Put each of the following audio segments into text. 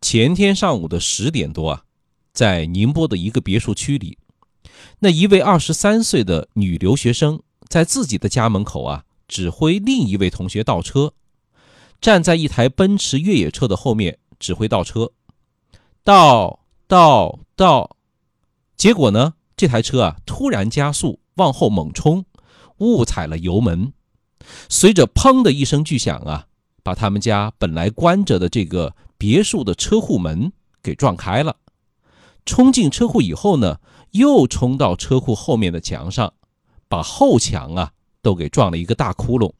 前天上午的十点多啊，在宁波的一个别墅区里，那一位二十三岁的女留学生在自己的家门口啊，指挥另一位同学倒车，站在一台奔驰越野车的后面指挥倒车，倒倒倒，结果呢，这台车啊突然加速往后猛冲，误踩了油门，随着砰的一声巨响啊，把他们家本来关着的这个。别墅的车库门给撞开了，冲进车库以后呢，又冲到车库后面的墙上，把后墙啊都给撞了一个大窟窿。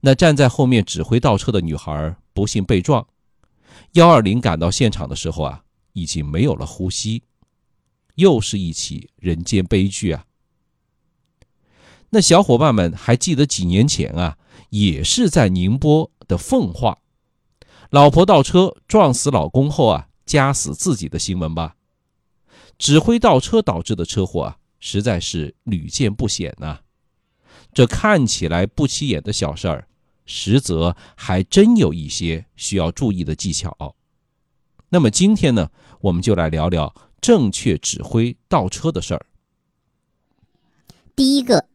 那站在后面指挥倒车的女孩不幸被撞，幺二零赶到现场的时候啊，已经没有了呼吸，又是一起人间悲剧啊。那小伙伴们还记得几年前啊，也是在宁波的奉化。老婆倒车撞死老公后啊，夹死自己的新闻吧？指挥倒车导致的车祸啊，实在是屡见不鲜呐。这看起来不起眼的小事儿，实则还真有一些需要注意的技巧。那么今天呢，我们就来聊聊正确指挥倒车的事儿。第一个，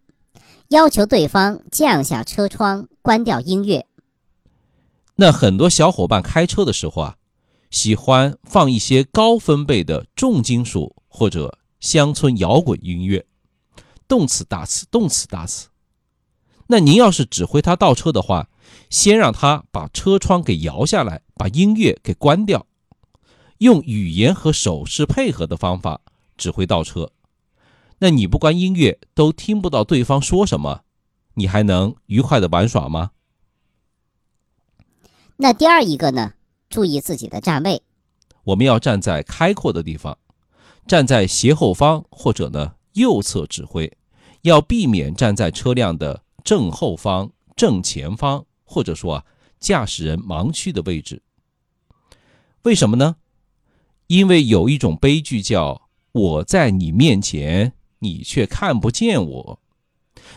要求对方降下车窗，关掉音乐。那很多小伙伴开车的时候啊，喜欢放一些高分贝的重金属或者乡村摇滚音乐，动次打次，动次打次。那您要是指挥他倒车的话，先让他把车窗给摇下来，把音乐给关掉，用语言和手势配合的方法指挥倒车。那你不关音乐，都听不到对方说什么，你还能愉快的玩耍吗？那第二一个呢？注意自己的站位，我们要站在开阔的地方，站在斜后方或者呢右侧指挥，要避免站在车辆的正后方、正前方，或者说啊驾驶人盲区的位置。为什么呢？因为有一种悲剧叫我在你面前，你却看不见我。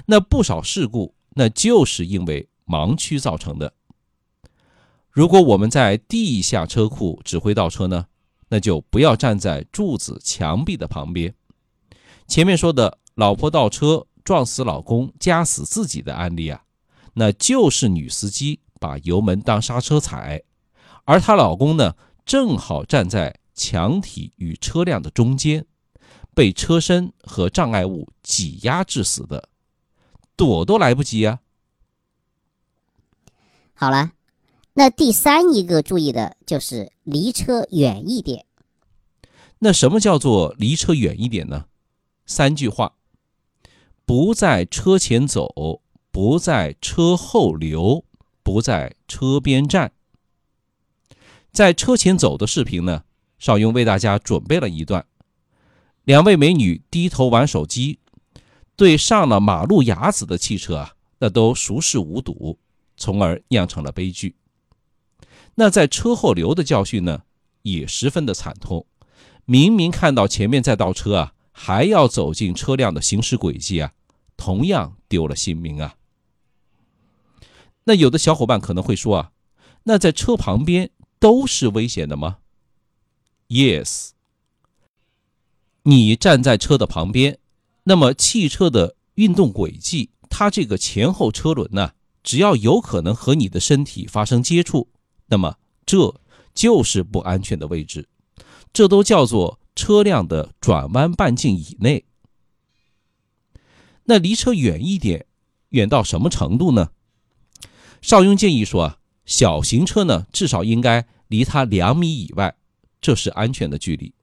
那不少事故，那就是因为盲区造成的。如果我们在地下车库指挥倒车呢，那就不要站在柱子、墙壁的旁边。前面说的老婆倒车撞死老公、夹死自己的案例啊，那就是女司机把油门当刹车踩，而她老公呢，正好站在墙体与车辆的中间，被车身和障碍物挤压致死的，躲都来不及啊。好了。那第三一个注意的就是离车远一点。那什么叫做离车远一点呢？三句话：不在车前走，不在车后留，不在车边站。在车前走的视频呢，邵雍为大家准备了一段：两位美女低头玩手机，对上了马路牙子的汽车啊，那都熟视无睹，从而酿成了悲剧。那在车后留的教训呢，也十分的惨痛。明明看到前面在倒车啊，还要走进车辆的行驶轨迹啊，同样丢了性命啊。那有的小伙伴可能会说啊，那在车旁边都是危险的吗？Yes，你站在车的旁边，那么汽车的运动轨迹，它这个前后车轮呢，只要有可能和你的身体发生接触。那么这就是不安全的位置，这都叫做车辆的转弯半径以内。那离车远一点，远到什么程度呢？邵雍建议说啊，小型车呢至少应该离它两米以外，这是安全的距离。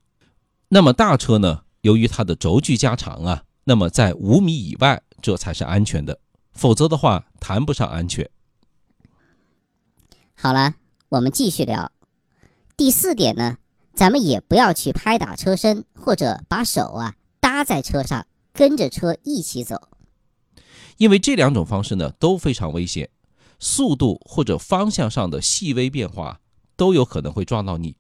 那么大车呢，由于它的轴距加长啊，那么在五米以外，这才是安全的，否则的话谈不上安全。好了。我们继续聊，第四点呢，咱们也不要去拍打车身，或者把手啊搭在车上，跟着车一起走，因为这两种方式呢都非常危险，速度或者方向上的细微变化都有可能会撞到你。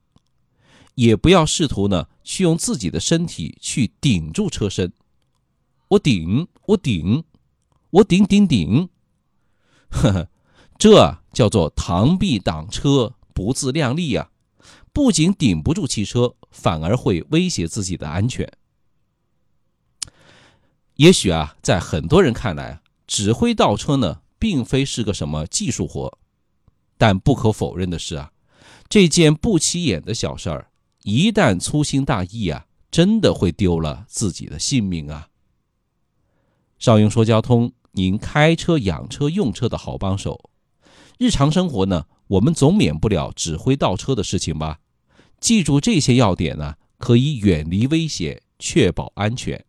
也不要试图呢去用自己的身体去顶住车身，我顶，我顶，我顶顶顶，呵呵。这叫做螳臂挡车，不自量力啊！不仅顶不住汽车，反而会威胁自己的安全。也许啊，在很多人看来，指挥倒车呢，并非是个什么技术活，但不可否认的是啊，这件不起眼的小事儿，一旦粗心大意啊，真的会丢了自己的性命啊。少用说交通，您开车、养车、用车的好帮手。日常生活呢，我们总免不了指挥倒车的事情吧？记住这些要点呢，可以远离危险，确保安全。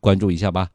关注一下吧。